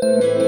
Música